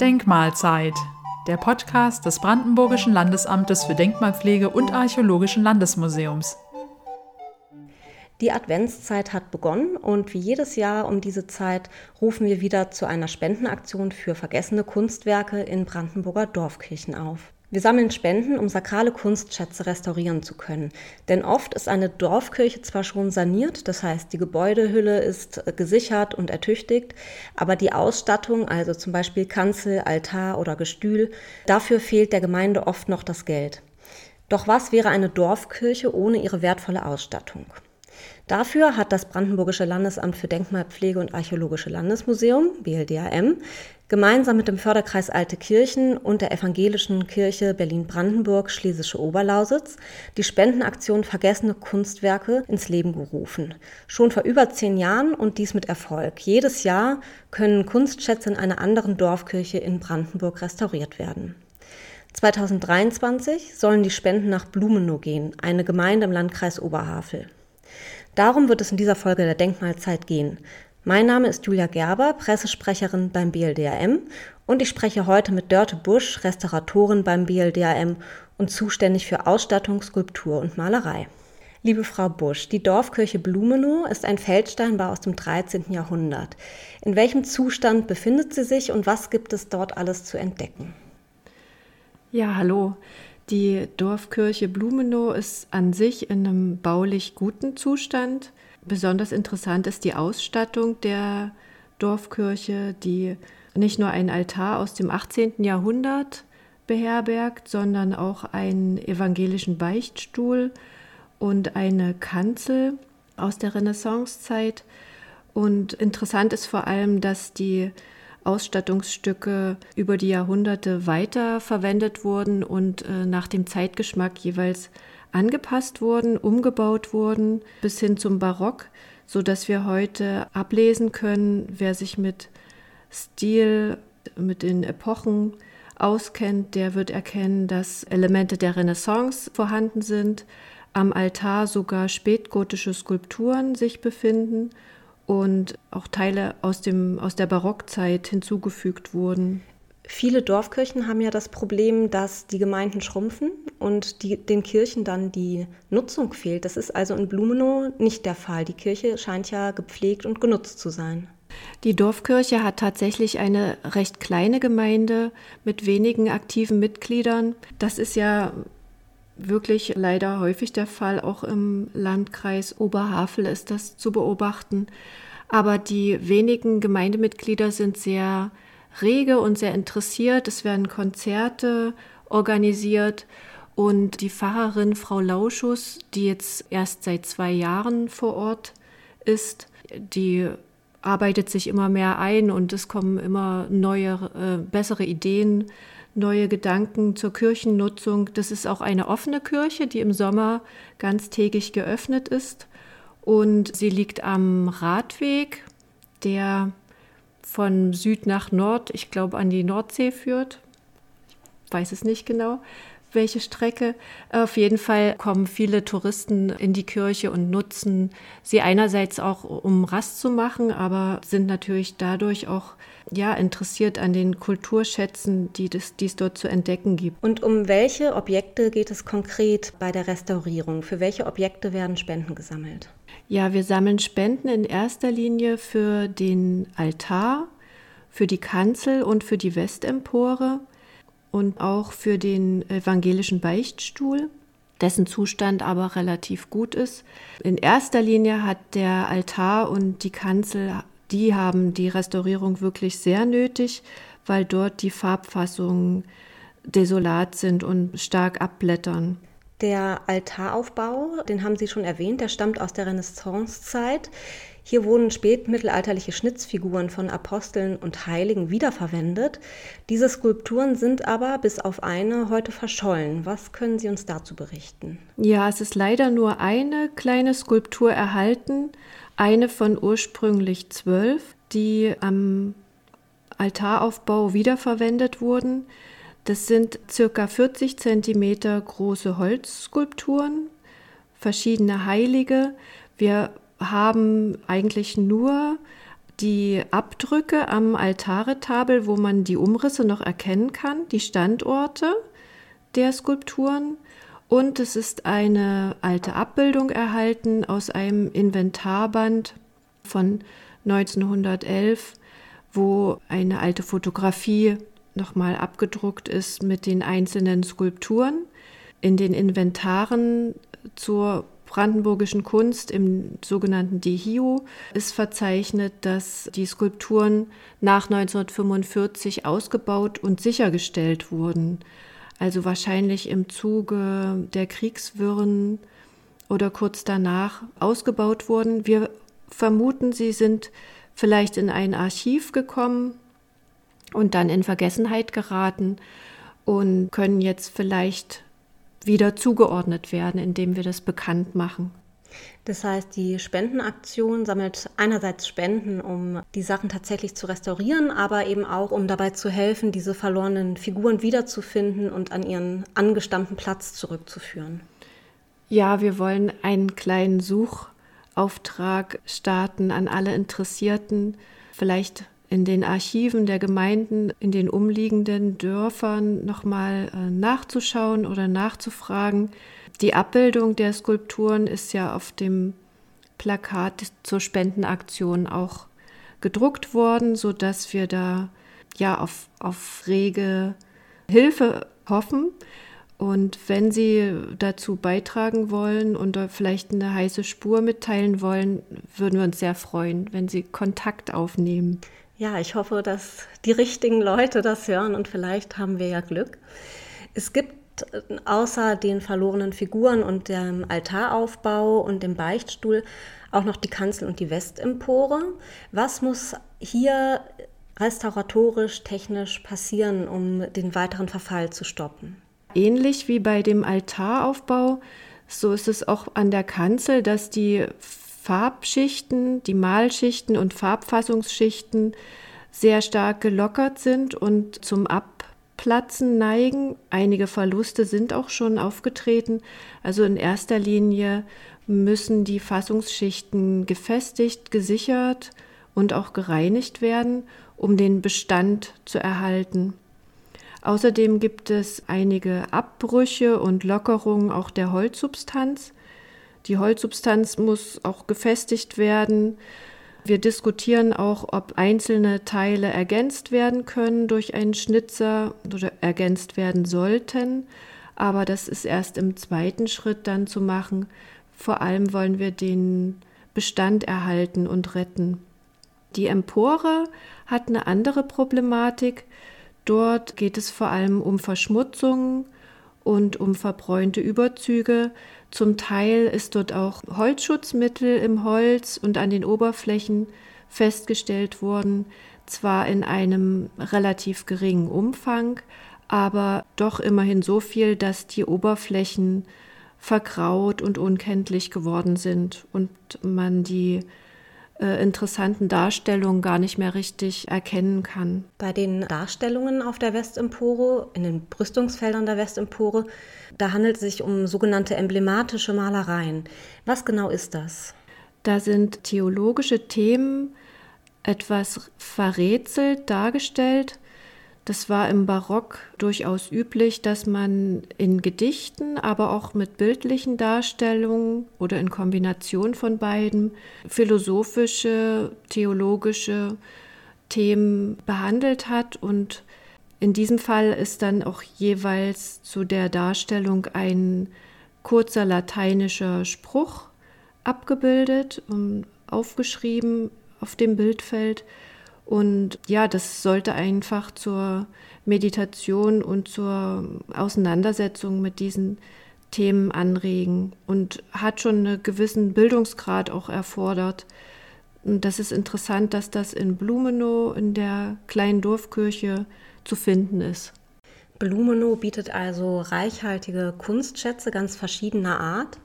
Denkmalzeit, der Podcast des Brandenburgischen Landesamtes für Denkmalpflege und Archäologischen Landesmuseums. Die Adventszeit hat begonnen und wie jedes Jahr um diese Zeit rufen wir wieder zu einer Spendenaktion für vergessene Kunstwerke in Brandenburger Dorfkirchen auf. Wir sammeln Spenden, um sakrale Kunstschätze restaurieren zu können. Denn oft ist eine Dorfkirche zwar schon saniert, das heißt die Gebäudehülle ist gesichert und ertüchtigt, aber die Ausstattung, also zum Beispiel Kanzel, Altar oder Gestühl, dafür fehlt der Gemeinde oft noch das Geld. Doch was wäre eine Dorfkirche ohne ihre wertvolle Ausstattung? Dafür hat das Brandenburgische Landesamt für Denkmalpflege und Archäologische Landesmuseum, BLDAM, gemeinsam mit dem Förderkreis Alte Kirchen und der Evangelischen Kirche Berlin-Brandenburg Schlesische Oberlausitz die Spendenaktion Vergessene Kunstwerke ins Leben gerufen. Schon vor über zehn Jahren und dies mit Erfolg. Jedes Jahr können Kunstschätze in einer anderen Dorfkirche in Brandenburg restauriert werden. 2023 sollen die Spenden nach Blumenow gehen, eine Gemeinde im Landkreis Oberhavel. Darum wird es in dieser Folge der Denkmalzeit gehen. Mein Name ist Julia Gerber, Pressesprecherin beim BLDAM und ich spreche heute mit Dörte Busch, Restauratorin beim BLDAM und zuständig für Ausstattung, Skulptur und Malerei. Liebe Frau Busch, die Dorfkirche Blumenow ist ein Feldsteinbau aus dem 13. Jahrhundert. In welchem Zustand befindet sie sich und was gibt es dort alles zu entdecken? Ja, hallo. Die Dorfkirche Blumenow ist an sich in einem baulich guten Zustand. Besonders interessant ist die Ausstattung der Dorfkirche, die nicht nur einen Altar aus dem 18. Jahrhundert beherbergt, sondern auch einen evangelischen Beichtstuhl und eine Kanzel aus der Renaissancezeit. Und interessant ist vor allem, dass die Ausstattungsstücke über die Jahrhunderte weiter verwendet wurden und äh, nach dem Zeitgeschmack jeweils angepasst wurden, umgebaut wurden bis hin zum Barock, so dass wir heute ablesen können, wer sich mit Stil, mit den Epochen auskennt, der wird erkennen, dass Elemente der Renaissance vorhanden sind, am Altar sogar spätgotische Skulpturen sich befinden und auch Teile aus, dem, aus der Barockzeit hinzugefügt wurden. Viele Dorfkirchen haben ja das Problem, dass die Gemeinden schrumpfen und die, den Kirchen dann die Nutzung fehlt. Das ist also in Blumenow nicht der Fall. Die Kirche scheint ja gepflegt und genutzt zu sein. Die Dorfkirche hat tatsächlich eine recht kleine Gemeinde mit wenigen aktiven Mitgliedern. Das ist ja wirklich leider häufig der Fall. Auch im Landkreis Oberhavel ist das zu beobachten. Aber die wenigen Gemeindemitglieder sind sehr rege und sehr interessiert. Es werden Konzerte organisiert und die Pfarrerin Frau Lauschus, die jetzt erst seit zwei Jahren vor Ort ist, die arbeitet sich immer mehr ein und es kommen immer neue, äh, bessere Ideen neue Gedanken zur Kirchennutzung. Das ist auch eine offene Kirche, die im Sommer ganztägig geöffnet ist. Und sie liegt am Radweg, der von Süd nach Nord, ich glaube, an die Nordsee führt. Ich weiß es nicht genau welche Strecke. Auf jeden Fall kommen viele Touristen in die Kirche und nutzen sie einerseits auch, um Rast zu machen, aber sind natürlich dadurch auch ja, interessiert an den Kulturschätzen, die, das, die es dort zu entdecken gibt. Und um welche Objekte geht es konkret bei der Restaurierung? Für welche Objekte werden Spenden gesammelt? Ja, wir sammeln Spenden in erster Linie für den Altar, für die Kanzel und für die Westempore und auch für den evangelischen Beichtstuhl, dessen Zustand aber relativ gut ist. In erster Linie hat der Altar und die Kanzel die haben die Restaurierung wirklich sehr nötig, weil dort die Farbfassungen desolat sind und stark abblättern. Der Altaraufbau, den haben Sie schon erwähnt, der stammt aus der Renaissancezeit. Hier wurden spätmittelalterliche Schnitzfiguren von Aposteln und Heiligen wiederverwendet. Diese Skulpturen sind aber bis auf eine heute verschollen. Was können Sie uns dazu berichten? Ja, es ist leider nur eine kleine Skulptur erhalten, eine von ursprünglich zwölf, die am Altaraufbau wiederverwendet wurden. Das sind circa 40 Zentimeter große Holzskulpturen, verschiedene Heilige. Wir haben eigentlich nur die Abdrücke am Altaretabel, wo man die Umrisse noch erkennen kann, die Standorte der Skulpturen. Und es ist eine alte Abbildung erhalten aus einem Inventarband von 1911, wo eine alte Fotografie nochmal abgedruckt ist mit den einzelnen Skulpturen. In den Inventaren zur brandenburgischen Kunst im sogenannten Dehio ist verzeichnet, dass die Skulpturen nach 1945 ausgebaut und sichergestellt wurden. Also wahrscheinlich im Zuge der Kriegswirren oder kurz danach ausgebaut wurden. Wir vermuten, sie sind vielleicht in ein Archiv gekommen und dann in Vergessenheit geraten und können jetzt vielleicht wieder zugeordnet werden, indem wir das bekannt machen. Das heißt, die Spendenaktion sammelt einerseits Spenden, um die Sachen tatsächlich zu restaurieren, aber eben auch, um dabei zu helfen, diese verlorenen Figuren wiederzufinden und an ihren angestammten Platz zurückzuführen. Ja, wir wollen einen kleinen Suchauftrag starten an alle Interessierten, vielleicht in den Archiven der Gemeinden in den umliegenden Dörfern nochmal äh, nachzuschauen oder nachzufragen. Die Abbildung der Skulpturen ist ja auf dem Plakat zur Spendenaktion auch gedruckt worden, sodass wir da ja auf, auf rege Hilfe hoffen. Und wenn Sie dazu beitragen wollen und vielleicht eine heiße Spur mitteilen wollen, würden wir uns sehr freuen, wenn Sie Kontakt aufnehmen. Ja, ich hoffe, dass die richtigen Leute das hören und vielleicht haben wir ja Glück. Es gibt außer den verlorenen Figuren und dem Altaraufbau und dem Beichtstuhl auch noch die Kanzel und die Westempore. Was muss hier restauratorisch, technisch passieren, um den weiteren Verfall zu stoppen? Ähnlich wie bei dem Altaraufbau, so ist es auch an der Kanzel, dass die Farbschichten, die Malschichten und Farbfassungsschichten sehr stark gelockert sind und zum Abplatzen neigen. Einige Verluste sind auch schon aufgetreten. Also in erster Linie müssen die Fassungsschichten gefestigt, gesichert und auch gereinigt werden, um den Bestand zu erhalten. Außerdem gibt es einige Abbrüche und Lockerungen auch der Holzsubstanz. Die Holzsubstanz muss auch gefestigt werden. Wir diskutieren auch, ob einzelne Teile ergänzt werden können durch einen Schnitzer oder ergänzt werden sollten. Aber das ist erst im zweiten Schritt dann zu machen. Vor allem wollen wir den Bestand erhalten und retten. Die Empore hat eine andere Problematik. Dort geht es vor allem um Verschmutzungen und um verbräunte Überzüge. Zum Teil ist dort auch Holzschutzmittel im Holz und an den Oberflächen festgestellt worden, zwar in einem relativ geringen Umfang, aber doch immerhin so viel, dass die Oberflächen vergraut und unkenntlich geworden sind und man die äh, interessanten Darstellungen gar nicht mehr richtig erkennen kann. Bei den Darstellungen auf der Westempore, in den Brüstungsfeldern der Westempore, da handelt es sich um sogenannte emblematische Malereien. Was genau ist das? Da sind theologische Themen etwas verrätselt dargestellt das war im Barock durchaus üblich, dass man in Gedichten, aber auch mit bildlichen Darstellungen oder in Kombination von beiden philosophische, theologische Themen behandelt hat. Und in diesem Fall ist dann auch jeweils zu der Darstellung ein kurzer lateinischer Spruch abgebildet und aufgeschrieben auf dem Bildfeld. Und ja, das sollte einfach zur Meditation und zur Auseinandersetzung mit diesen Themen anregen und hat schon einen gewissen Bildungsgrad auch erfordert. Und das ist interessant, dass das in Blumenow in der kleinen Dorfkirche zu finden ist. Blumenow bietet also reichhaltige Kunstschätze ganz verschiedener Art.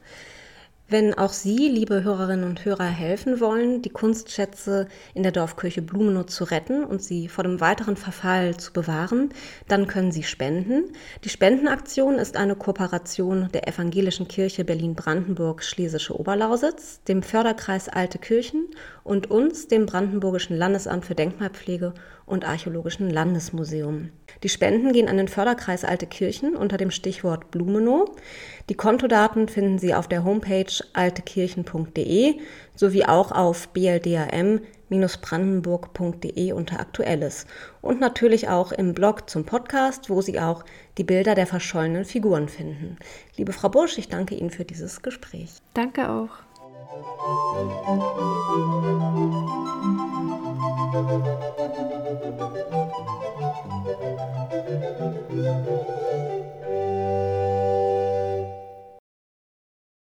Wenn auch Sie, liebe Hörerinnen und Hörer, helfen wollen, die Kunstschätze in der Dorfkirche Blumenow zu retten und sie vor dem weiteren Verfall zu bewahren, dann können Sie spenden. Die Spendenaktion ist eine Kooperation der Evangelischen Kirche Berlin-Brandenburg Schlesische Oberlausitz, dem Förderkreis Alte Kirchen und uns, dem Brandenburgischen Landesamt für Denkmalpflege und Archäologischen Landesmuseum. Die Spenden gehen an den Förderkreis Alte Kirchen unter dem Stichwort Blumenow. Die Kontodaten finden Sie auf der Homepage altekirchen.de sowie auch auf bldam-brandenburg.de unter Aktuelles und natürlich auch im Blog zum Podcast, wo Sie auch die Bilder der verschollenen Figuren finden. Liebe Frau Busch, ich danke Ihnen für dieses Gespräch. Danke auch.